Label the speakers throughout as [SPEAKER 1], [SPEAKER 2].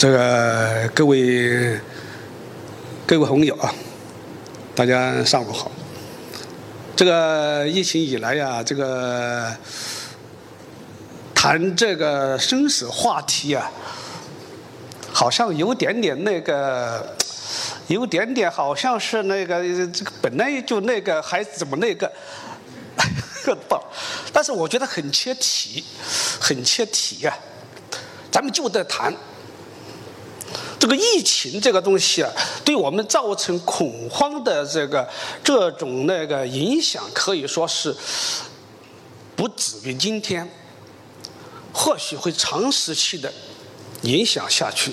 [SPEAKER 1] 这个各位各位朋友啊，大家上午好。这个疫情以来呀，这个谈这个生死话题啊，好像有点点那个，有点点好像是那个这个本来就那个还怎么那个，不，但是我觉得很切题，很切题呀。咱们就得谈这个疫情这个东西啊，对我们造成恐慌的这个这种那个影响，可以说是不止于今天，或许会长时期的影响下去。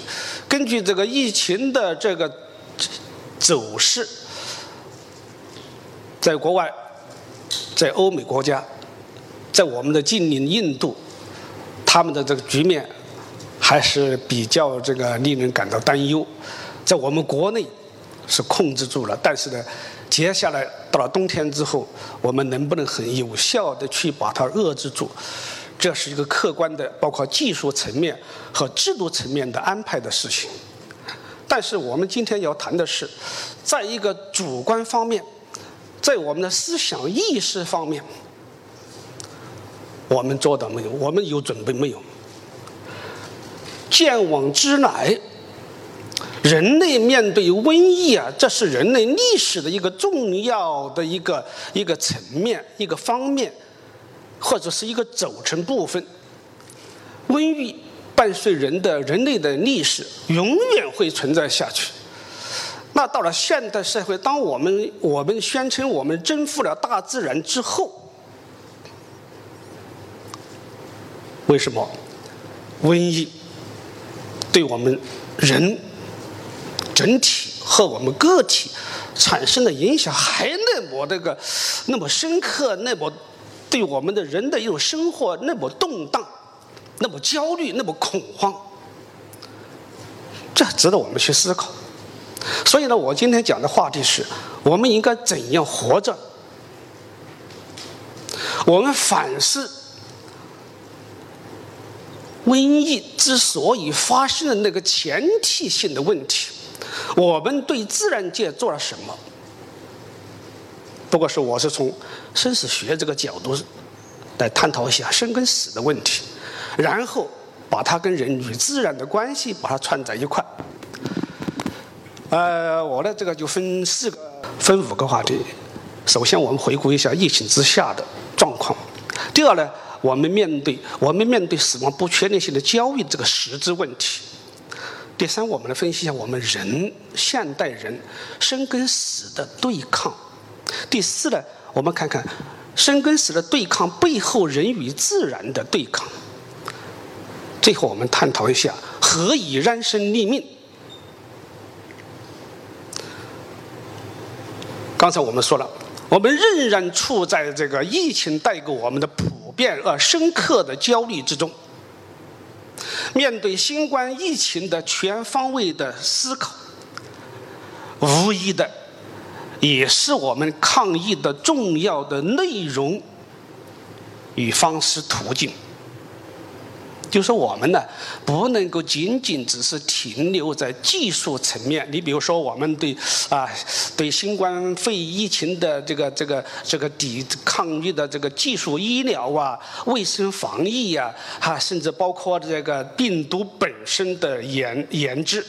[SPEAKER 1] 根据这个疫情的这个走势，在国外，在欧美国家，在我们的近邻印度，他们的这个局面。还是比较这个令人感到担忧，在我们国内是控制住了，但是呢，接下来到了冬天之后，我们能不能很有效的去把它遏制住？这是一个客观的，包括技术层面和制度层面的安排的事情。但是我们今天要谈的是，在一个主观方面，在我们的思想意识方面，我们做到没有？我们有准备没有？见往知来，人类面对瘟疫啊，这是人类历史的一个重要的一个一个层面、一个方面，或者是一个组成部分。瘟疫伴随人的人类的历史，永远会存在下去。那到了现代社会，当我们我们宣称我们征服了大自然之后，为什么瘟疫？对我们人整体和我们个体产生的影响还那么那个那么深刻，那么对我们的人的一种生活那么动荡，那么焦虑，那么恐慌，这值得我们去思考。所以呢，我今天讲的话题是：我们应该怎样活着？我们反思。瘟疫之所以发生的那个前提性的问题，我们对自然界做了什么？不过是我是从生死学这个角度来探讨一下生跟死的问题，然后把它跟人与自然的关系把它串在一块。呃，我呢这个就分四个、分五个话题。首先，我们回顾一下疫情之下的状况。第二呢？我们面对我们面对死亡不确定性的交易这个实质问题。第三，我们来分析一下我们人现代人生跟死的对抗。第四呢，我们看看生跟死的对抗背后人与自然的对抗。最后，我们探讨一下何以让生立命。刚才我们说了，我们仍然处在这个疫情带给我们的普。遍而深刻的焦虑之中，面对新冠疫情的全方位的思考，无疑的也是我们抗疫的重要的内容与方式途径。就是我们呢，不能够仅仅只是停留在技术层面。你比如说，我们对啊，对新冠肺疫情的这个这个这个抵抗疫的这个技术医疗啊、卫生防疫呀，哈，甚至包括这个病毒本身的研研制，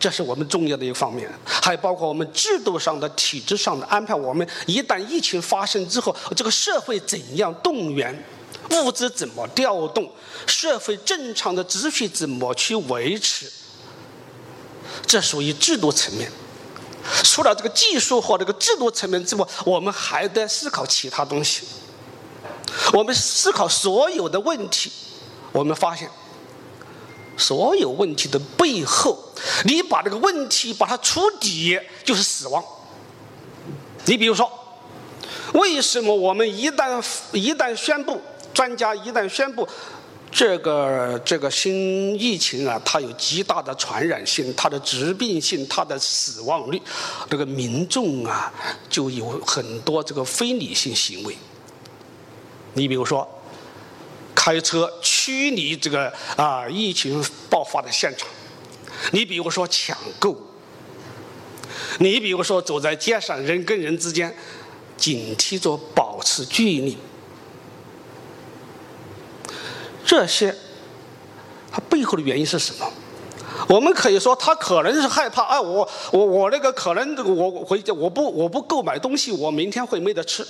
[SPEAKER 1] 这是我们重要的一方面。还包括我们制度上的、体制上的安排。我们一旦疫情发生之后，这个社会怎样动员？物资怎么调动？社会正常的秩序怎么去维持？这属于制度层面。除了这个技术和这个制度层面之外，我们还得思考其他东西。我们思考所有的问题，我们发现，所有问题的背后，你把这个问题把它触底，就是死亡。你比如说，为什么我们一旦一旦宣布？专家一旦宣布这个这个新疫情啊，它有极大的传染性，它的致病性，它的死亡率，这个民众啊就有很多这个非理性行为。你比如说，开车驱离这个啊疫情爆发的现场。你比如说抢购，你比如说走在街上，人跟人之间警惕着保持距离，这些它背后的原因是什么？我们可以说，他可能是害怕，啊，我我我那个可能我回家我不我不购买东西，我明天会没得吃。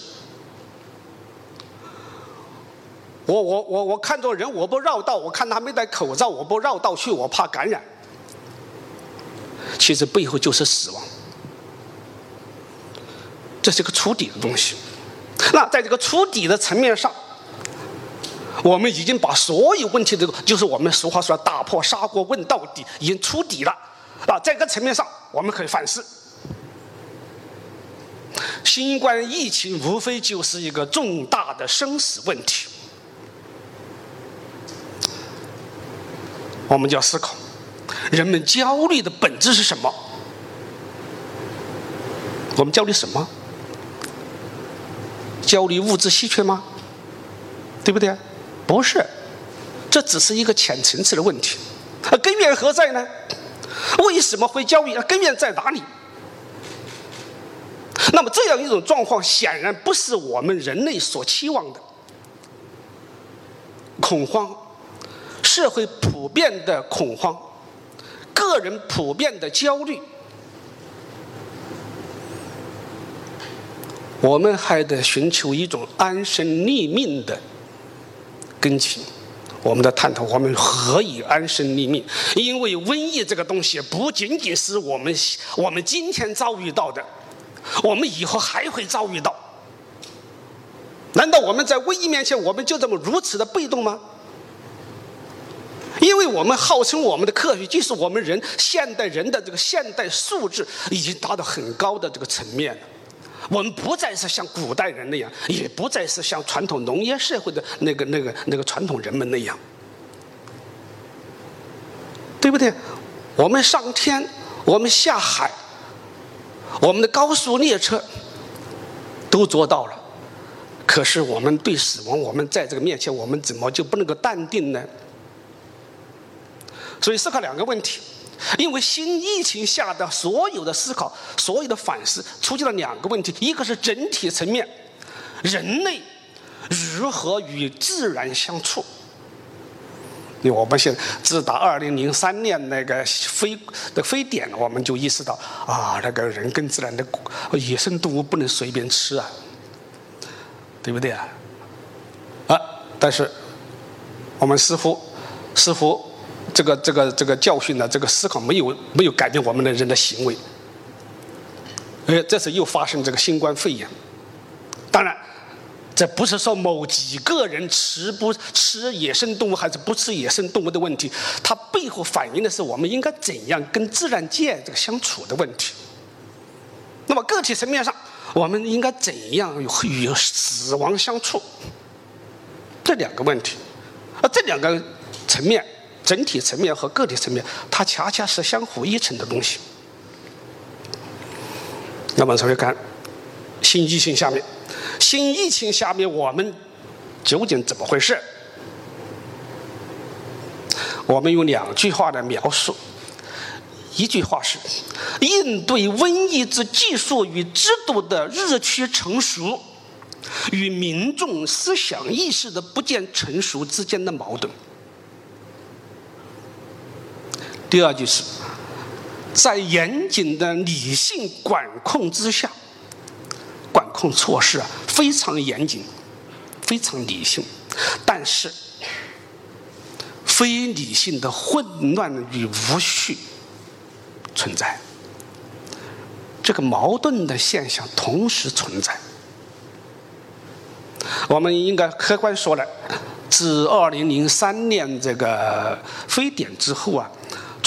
[SPEAKER 1] 我我我我看着人，我不绕道，我看他没戴口罩，我不绕道去，我怕感染。其实背后就是死亡，这是个触底的东西。那在这个触底的层面上，我们已经把所有问题的，就是我们俗话说“打破砂锅问到底”，已经触底了。啊，在这个层面上，我们可以反思：新冠疫情无非就是一个重大的生死问题。我们就要思考，人们焦虑的本质是什么？我们焦虑什么？焦虑物质稀缺吗？对不对？不是，这只是一个浅层次的问题。而根源何在呢？为什么会焦虑？根源在哪里？那么这样一种状况，显然不是我们人类所期望的。恐慌。社会普遍的恐慌，个人普遍的焦虑，我们还得寻求一种安身立命的根基。我们的探讨，我们何以安身立命？因为瘟疫这个东西不仅仅是我们我们今天遭遇到的，我们以后还会遭遇到。难道我们在瘟疫面前，我们就这么如此的被动吗？因为我们号称我们的科学技术，我们人现代人的这个现代素质已经达到很高的这个层面了。我们不再是像古代人那样，也不再是像传统农业社会的那个、那个、那个传统人们那样，对不对？我们上天，我们下海，我们的高速列车都做到了。可是我们对死亡，我们在这个面前，我们怎么就不能够淡定呢？所以思考两个问题，因为新疫情下的所有的思考、所有的反思，出现了两个问题：一个是整体层面，人类如何与自然相处。因为我们现自打二零零三年那个非的非典，我们就意识到啊，那个人跟自然的野生动物不能随便吃啊，对不对啊？啊，但是我们似乎似乎。这个这个这个教训呢，这个思考没有没有改变我们的人的行为。哎，这次又发生这个新冠肺炎。当然，这不是说某几个人吃不吃野生动物还是不吃野生动物的问题，它背后反映的是我们应该怎样跟自然界这个相处的问题。那么个体层面上，我们应该怎样与死亡相处？这两个问题，而这两个层面。整体层面和个体层面，它恰恰是相互依存的东西。那么，首先看新疫情下面，新疫情下面我们究竟怎么回事？我们用两句话来描述。一句话是：应对瘟疫之技术与制度的日趋成熟，与民众思想意识的不见成熟之间的矛盾。第二就是，在严谨的理性管控之下，管控措施啊非常严谨，非常理性，但是非理性的混乱与无序存在，这个矛盾的现象同时存在。我们应该客观说来，自二零零三年这个非典之后啊。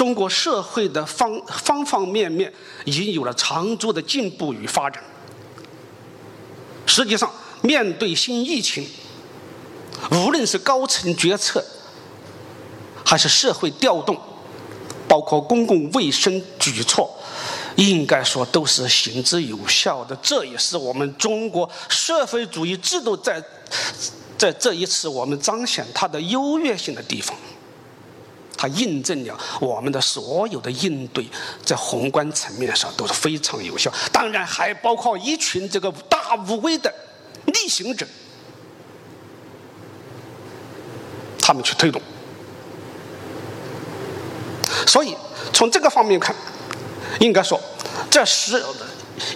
[SPEAKER 1] 中国社会的方方方面面已经有了长足的进步与发展。实际上，面对新疫情，无论是高层决策，还是社会调动，包括公共卫生举措，应该说都是行之有效的。这也是我们中国社会主义制度在在这一次我们彰显它的优越性的地方，它印证了我们的所有的应对在宏观层面上都是非常有效。当然，还包括一群这个大无畏的逆行者，他们去推动。所以从这个方面看，应该说这十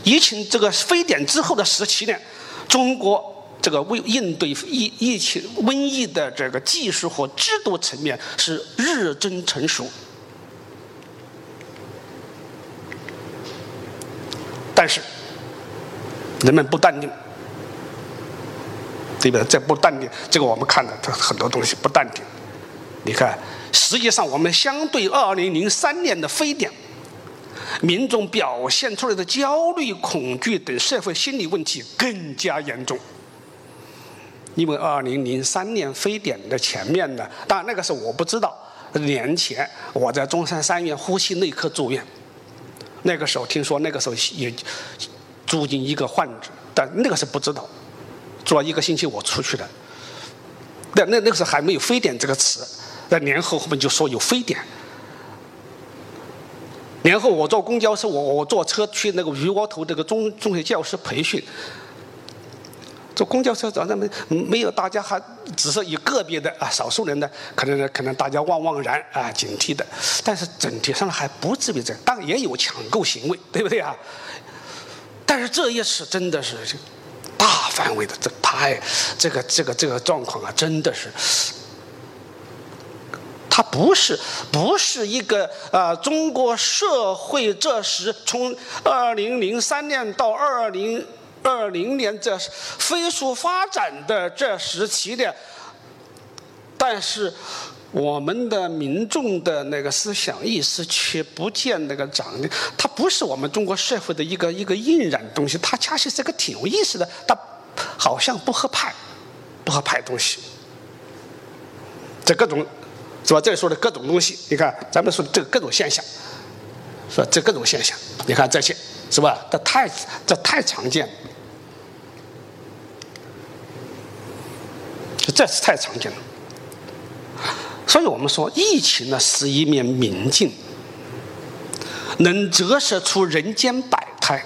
[SPEAKER 1] 疫情这个非典之后的十七年，中国。这个为应对疫疫情瘟疫的这个技术和制度层面是日臻成熟，但是人们不淡定，对不对？这不淡定，这个我们看的很多东西不淡定。你看，实际上我们相对二零零三年的非典，民众表现出来的焦虑、恐惧等社会心理问题更加严重。因为二零零三年非典的前面呢，当然那个时候我不知道。年前我在中山三院呼吸内科住院，那个时候听说那个时候也住进一个患者，但那个时候不知道。住了一个星期我出去了，那那那个时候还没有非典这个词。那年后后面就说有非典。年后我坐公交车，我我坐车去那个鱼窝头这个中中学教师培训。坐公交车，早上没没有，大家还只是有个别的啊，少数人呢，可能可能大家望望然啊，警惕的，但是整体上还不至于这样，当然也有抢购行为，对不对啊？但是这一次真的是大范围的，这太这个这个这个状况啊，真的是，它不是不是一个啊，中国社会这时从二零零三年到二零。二零年这飞速发展的这时期的，但是我们的民众的那个思想意识却不见那个长的。它不是我们中国社会的一个一个印染东西，它恰实是个挺有意思的。它好像不合派，不合派东西。这各种是吧？这说的各种东西，你看咱们说的这个各种现象，是吧？这各种现象，你看这些是吧？这太这太常见。这是太常见了，所以我们说疫情呢是一面明镜，能折射出人间百态，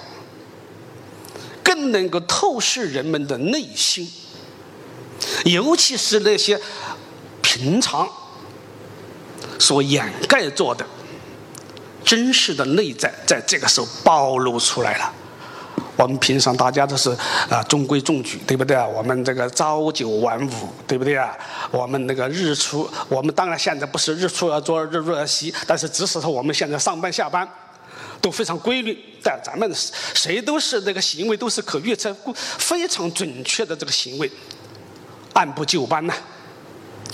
[SPEAKER 1] 更能够透视人们的内心，尤其是那些平常所掩盖着的真实的内在，在这个时候暴露出来了。我们平常大家都是啊中规中矩，对不对啊？我们这个朝九晚五，对不对啊？我们那个日出，我们当然现在不是日出而作日入而息，但是即使说我们现在上班下班都非常规律，但咱们谁都是那个行为都是可预测、非常准确的这个行为，按部就班呐，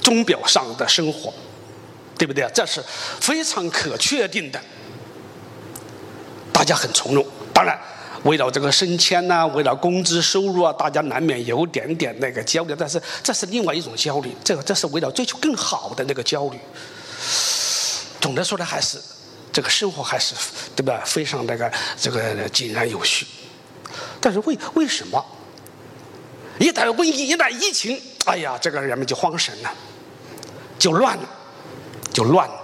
[SPEAKER 1] 钟表上的生活，对不对啊？这是非常可确定的，大家很从容，当然。为了这个升迁呐，为了工资收入啊，大家难免有点点那个焦虑。但是这是另外一种焦虑，这个这是为了追求更好的那个焦虑。总的说呢，还是这个生活还是对吧？非常那个这个井然有序。但是为为什么一旦瘟疫、一旦疫情，哎呀，这个人们就慌神了，就乱了，就乱了。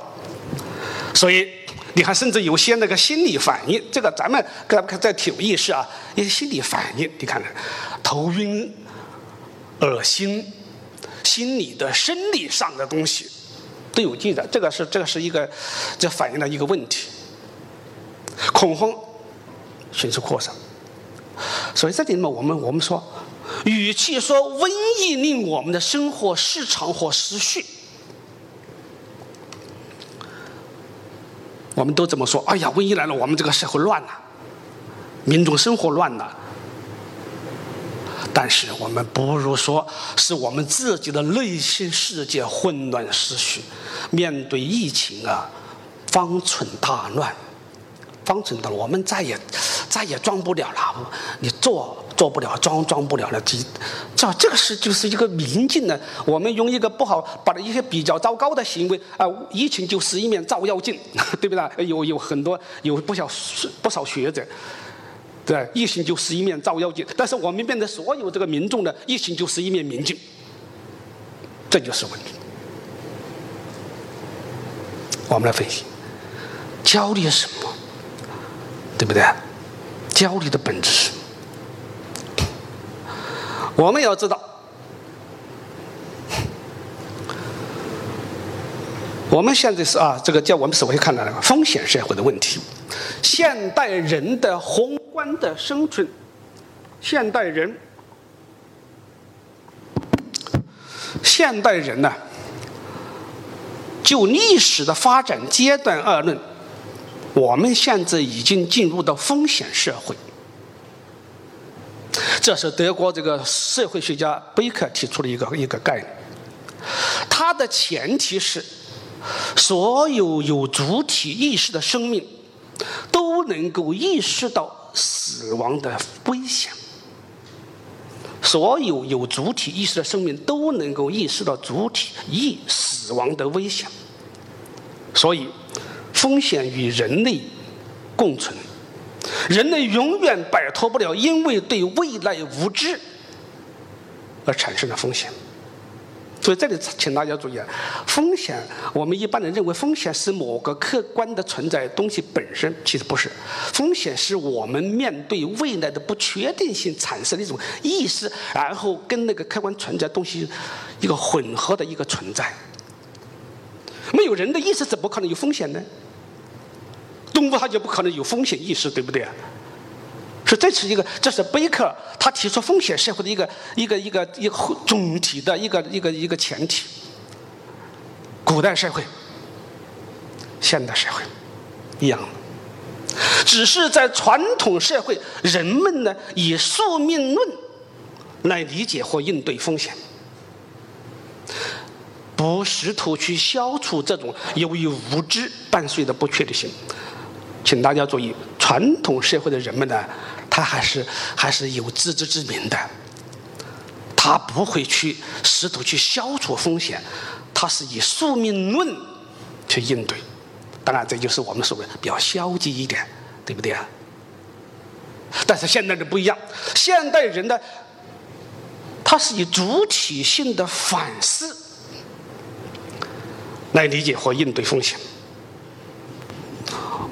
[SPEAKER 1] 所以。你看，甚至有些那个心理反应，这个咱们各位看在体意识啊，一些心理反应，你看，头晕、恶心，心理的、生理上的东西都有记载。这个是这个是一个，这反映了一个问题，恐慌迅速扩散。所以这里面我们我们说，与其说瘟疫令我们的生活失常或失序。我们都这么说，哎呀，瘟疫来了，我们这个社会乱了，民众生活乱了。但是我们不如说是我们自己的内心世界混乱失序，面对疫情啊，方寸大乱，方寸大乱，我们再也再也装不了了，你做。做不了，装装不了了，这这这个是就是一个明镜呢。我们用一个不好，把一些比较糟糕的行为啊，疫情就是一面照妖镜，对不对？有有很多有不少不少学者，对，疫情就是一面照妖镜。但是我们面对所有这个民众呢，疫情就是一面明镜，这就是问题。我们来分析，焦虑什么？对不对？焦虑的本质是？我们要知道，我们现在是啊，这个叫我们社会看到的风险社会的问题。现代人的宏观的生存，现代人，现代人呢，就历史的发展阶段而论，我们现在已经进入到风险社会。这是德国这个社会学家贝克提出的一个一个概念，它的前提是，所有有主体意识的生命都能够意识到死亡的危险，所有有主体意识的生命都能够意识到主体意死亡的危险，所以风险与人类共存。人类永远摆脱不了因为对未来无知而产生的风险，所以这里请大家注意啊，风险我们一般人认为风险是某个客观的存在东西本身，其实不是，风险是我们面对未来的不确定性产生的一种意识，然后跟那个客观存在东西一个混合的一个存在。没有人的意识，怎么可能有风险呢？动物它就不可能有风险意识，对不对？所以这是一个，这是贝克他提出风险社会的一个一个一个一个总体的一个一个一个前提。古代社会、现代社会一样，只是在传统社会，人们呢以宿命论来理解或应对风险，不试图去消除这种由于无知伴随的不确定性。请大家注意，传统社会的人们呢，他还是还是有自知之明的，他不会去试图去消除风险，他是以宿命论去应对。当然，这就是我们所谓比较消极一点，对不对啊？但是现代人不一样，现代人呢，他是以主体性的反思来理解和应对风险。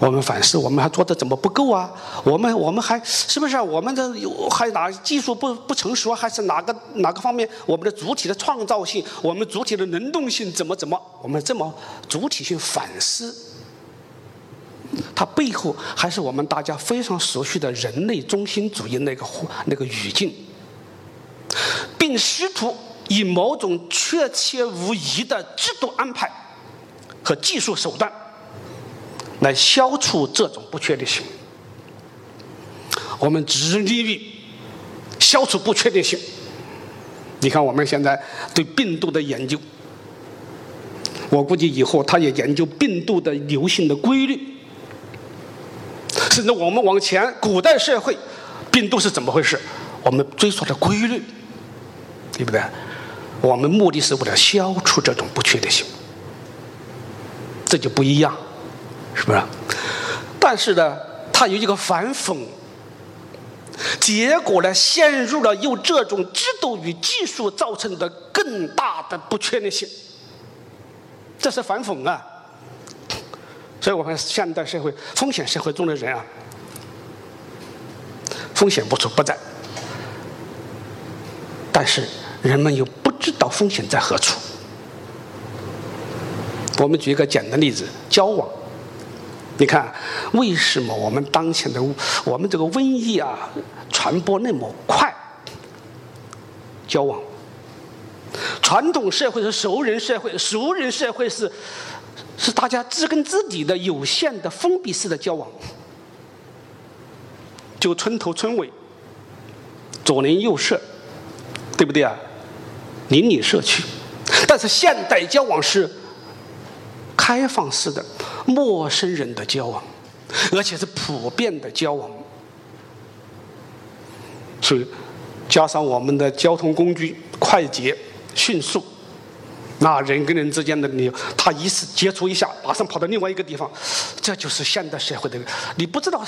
[SPEAKER 1] 我们反思，我们还做的怎么不够啊？我们我们还是不是我们的有还哪技术不不成熟，还是哪个哪个方面我们的主体的创造性，我们主体的能动性怎么怎么？我们这么主体性反思，它背后还是我们大家非常熟悉的人类中心主义那个那个语境，并试图以某种确切无疑的制度安排和技术手段。来消除这种不确定性，我们致力于消除不确定性。你看，我们现在对病毒的研究，我估计以后他也研究病毒的流行的规律，甚至我们往前古代社会，病毒是怎么回事？我们追溯的规律，对不对？我们目的是为了消除这种不确定性，这就不一样。是不是？但是呢，它有一个反讽，结果呢，陷入了由这种制度与技术造成的更大的不确定性。这是反讽啊！所以我们现代社会、风险社会中的人啊，风险无处不在，但是人们又不知道风险在何处。我们举一个简单例子：交往。你看，为什么我们当前的我们这个瘟疫啊传播那么快？交往，传统社会是熟人社会，熟人社会是是大家知根知底的有限的封闭式的交往，就村头村尾，左邻右舍，对不对啊？邻里社区，但是现代交往是开放式的。陌生人的交往，而且是普遍的交往，所以加上我们的交通工具快捷迅速，那人跟人之间的你，他一次接触一下，马上跑到另外一个地方，这就是现代社会的。你不知道，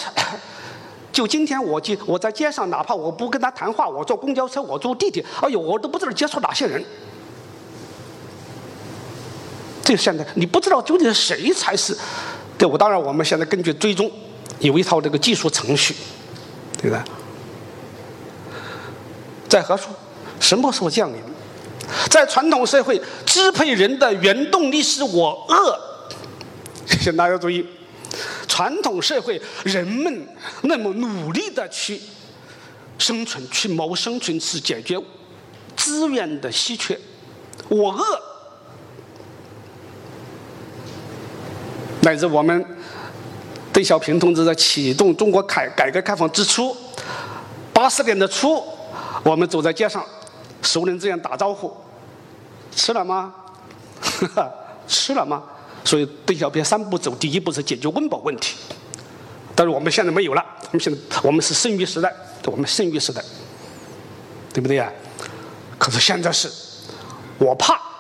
[SPEAKER 1] 就今天我去我在街上，哪怕我不跟他谈话，我坐公交车，我坐地铁，哎呦，我都不知道接触哪些人。现在你不知道究竟是谁才是，对我当然我们现在根据追踪有一套这个技术程序，对吧？在何处？什么时候降临？在传统社会，支配人的原动力是我饿。请大家注意，传统社会人们那么努力的去生存、去谋生存、去解决资源的稀缺，我饿。乃至我们邓小平同志在启动中国改改革开放之初，八十年的初，我们走在街上，熟人之间打招呼，吃了吗？吃了吗？所以邓小平三步走，第一步是解决温饱问题。但是我们现在没有了，我们现在我们是剩余时代，我们剩余时代，对不对呀？可是现在是，我怕。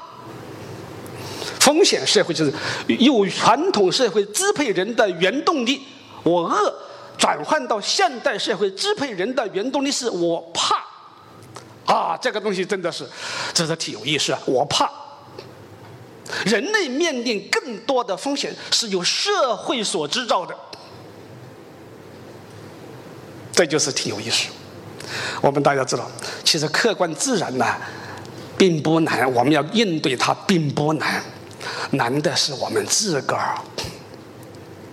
[SPEAKER 1] 风险社会就是由传统社会支配人的原动力，我饿，转换到现代社会支配人的原动力是我怕，啊，这个东西真的是，这是挺有意思啊！我怕，人类面临更多的风险是由社会所制造的，这就是挺有意思。我们大家知道，其实客观自然呢，并不难，我们要应对它并不难。难的是我们自个儿，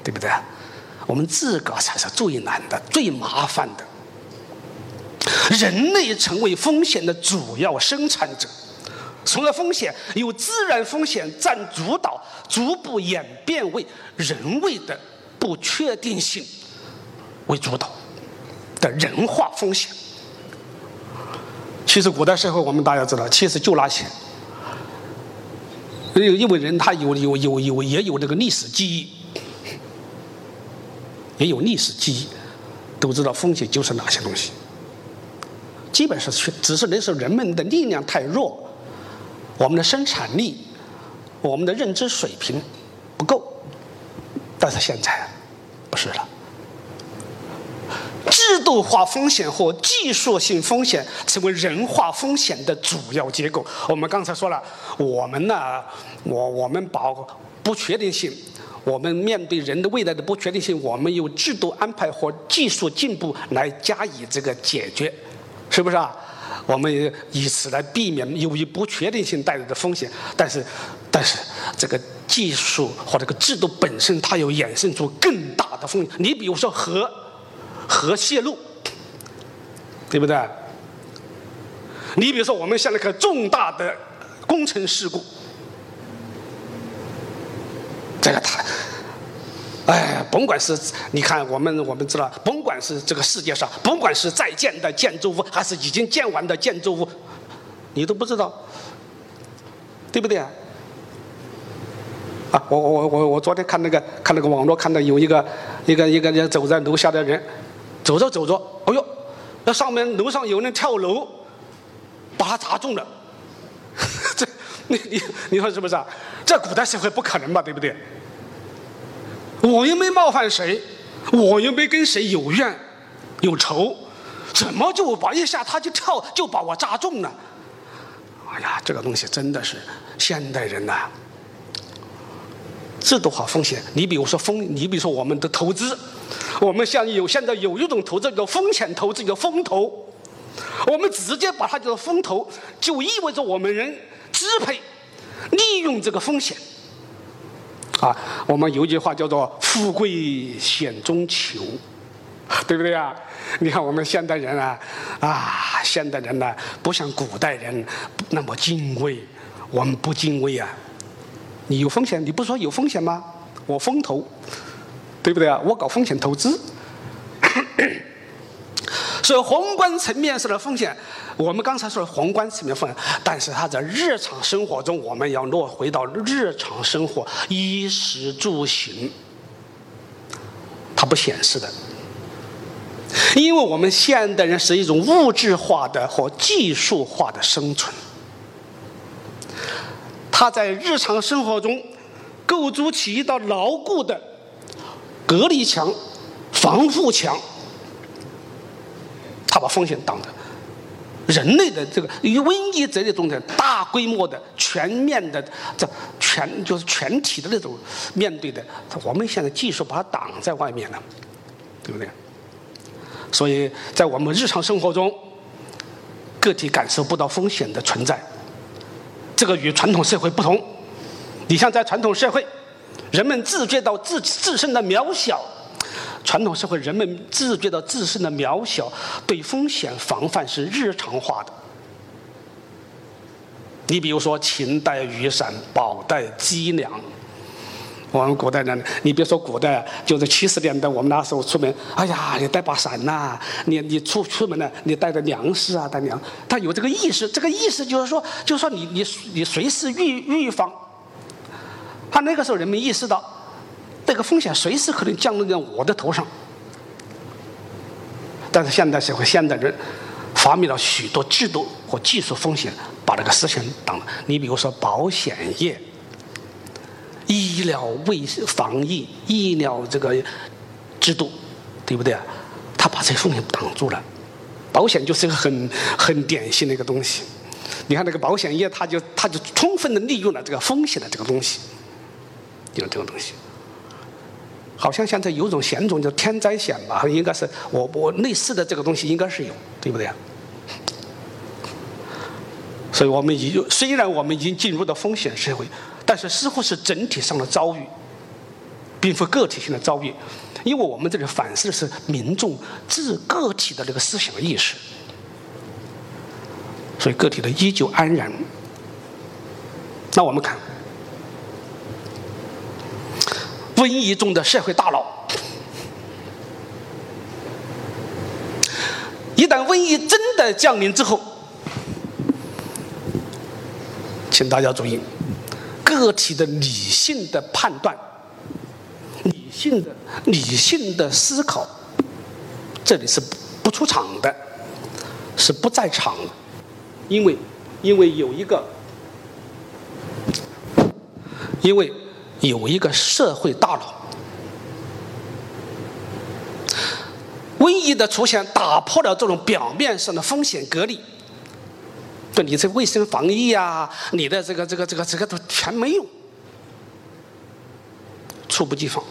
[SPEAKER 1] 对不对？我们自个儿才是最难的、最麻烦的。人类成为风险的主要生产者，除了风险，由自然风险占主导，逐步演变为人为的不确定性为主导的人化风险。其实古代社会，我们大家知道，其实就那些。因为因为人他有有有有也有这个历史记忆，也有历史记忆，都知道风险就是哪些东西。基本上是只是那时候人们的力量太弱，我们的生产力，我们的认知水平不够。但是现在不是了。制度化风险或技术性风险成为人化风险的主要结构。我们刚才说了，我们呢，我我们把不确定性，我们面对人的未来的不确定性，我们用制度安排和技术进步来加以这个解决，是不是啊？我们以此来避免由于不确定性带来的风险。但是，但是这个技术或这个制度本身，它又衍生出更大的风险。你比如说核。核泄漏，对不对？你比如说，我们像那个重大的工程事故，这个他，哎，甭管是你看，我们我们知道，甭管是这个世界上，甭管是在建的建筑物，还是已经建完的建筑物，你都不知道，对不对啊？啊，我我我我昨天看那个看那个网络，看到有一个一个一个人走在楼下的人。走着走着，哎呦，那上面楼上有人跳楼，把他砸中了。这，你你你说是不是啊？在古代社会不可能吧？对不对？我又没冒犯谁，我又没跟谁有怨有仇，怎么就把一下他就跳就把我砸中了？哎呀，这个东西真的是现代人呐，制度化风险。你比如说风，你比如说我们的投资。我们像有现在有一种投资叫风险投资，叫风投。我们直接把它叫做风投，就意味着我们人支配、利用这个风险。啊，我们有句话叫做“富贵险中求”，对不对啊？你看我们现代人啊，啊，现代人呢不像古代人那么敬畏，我们不敬畏啊。你有风险，你不说有风险吗？我风投。对不对啊？我搞风险投资，所以宏观层面上的风险，我们刚才说的宏观层面风险，但是它在日常生活中，我们要落回到日常生活，衣食住行，它不显示的，因为我们现代人是一种物质化的和技术化的生存，它在日常生活中构筑起一道牢固的。隔离墙、防护墙，它把风险挡着。人类的这个与瘟疫这类东西，大规模的、全面的、这全就是全体的那种面对的，我们现在技术把它挡在外面了，对不对？所以在我们日常生活中，个体感受不到风险的存在，这个与传统社会不同。你像在传统社会，人们自觉到自自身的渺小，传统社会人们自觉到自身的渺小，对风险防范是日常化的。你比如说，勤带雨伞，宝带脊梁。我们古代人，你别说古代，就是七十年代，我们那时候出门，哎呀，你带把伞呐，你你出出门呢，你带着粮食啊，带粮。他有这个意识，这个意识就是说，就是说你你你随时预预防。他那个时候人们意识到，这个风险随时可能降临在我的头上。但是现代社会，现代人发明了许多制度和技术风险。把这个事情挡了。你比如说保险业、医疗卫生防疫、医疗这个制度，对不对啊？他把这个风险挡住了。保险就是一个很很典型的一个东西。你看那个保险业，他就他就充分的利用了这个风险的这个东西，有这种东西。好像现在有种险种叫天灾险吧？应该是我我类似的这个东西应该是有，对不对啊？所以我们已虽然我们已经进入到风险社会，但是似乎是整体上的遭遇，并非个体性的遭遇，因为我们这里反思的是民众自个体的这个思想意识，所以个体的依旧安然。那我们看，瘟疫中的社会大佬，一旦瘟疫真的降临之后。请大家注意，个体的理性的判断、理性的理性的思考，这里是不出场的，是不在场的，因为因为有一个，因为有一个社会大佬，瘟疫的出现打破了这种表面上的风险隔离。对你这卫生防疫啊，你的这个这个这个这个都全没用，猝不及防。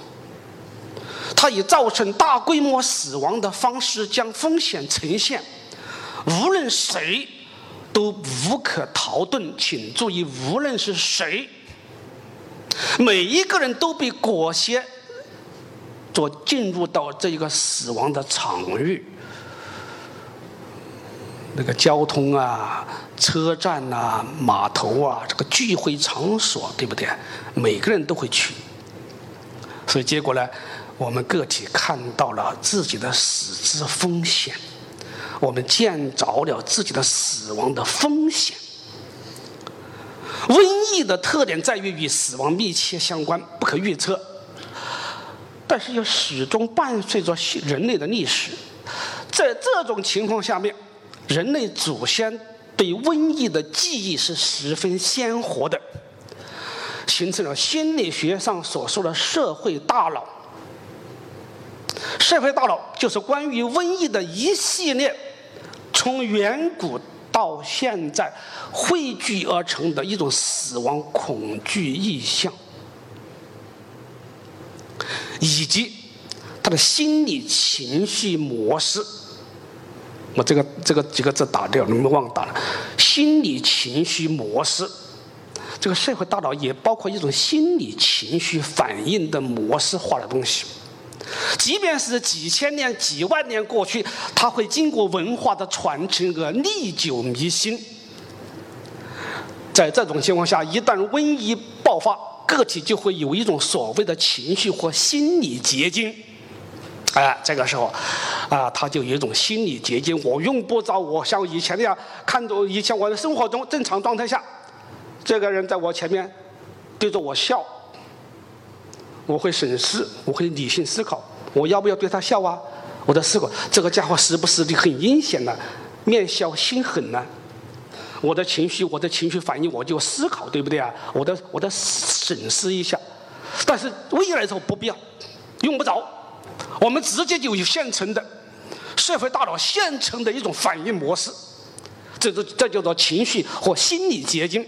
[SPEAKER 1] 它以造成大规模死亡的方式将风险呈现，无论谁都无可逃遁。请注意，无论是谁，每一个人都被裹挟，着进入到这一个死亡的场域。那个交通啊，车站呐，码头啊，这个聚会场所，对不对？每个人都会去，所以结果呢，我们个体看到了自己的死之风险，我们见着了自己的死亡的风险。瘟疫的特点在于与死亡密切相关，不可预测，但是又始终伴随着人类的历史，在这种情况下面。人类祖先对瘟疫的记忆是十分鲜活的，形成了心理学上所说的社会大脑。社会大脑就是关于瘟疫的一系列从远古到现在汇聚而成的一种死亡恐惧意象，以及他的心理情绪模式。我这个这个几个字打掉，你们忘打了。心理情绪模式，这个社会大脑也包括一种心理情绪反应的模式化的东西。即便是几千年、几万年过去，它会经过文化的传承而历久弥新。在这种情况下，一旦瘟疫爆发，个体就会有一种所谓的情绪或心理结晶。哎，这个时候，啊，他就有一种心理结晶。我用不着我像以前那样看着以前我的生活中正常状态下，这个人在我前面对着我笑，我会审视，我会理性思考，我要不要对他笑啊？我在思考，这个家伙是不是很阴险呢？面笑心狠呢？我的情绪，我的情绪反应，我就思考，对不对啊？我的我的审视一下。但是未来的时候不必要，用不着。我们直接就有现成的社会大脑现成的一种反应模式，这这这叫做情绪或心理结晶。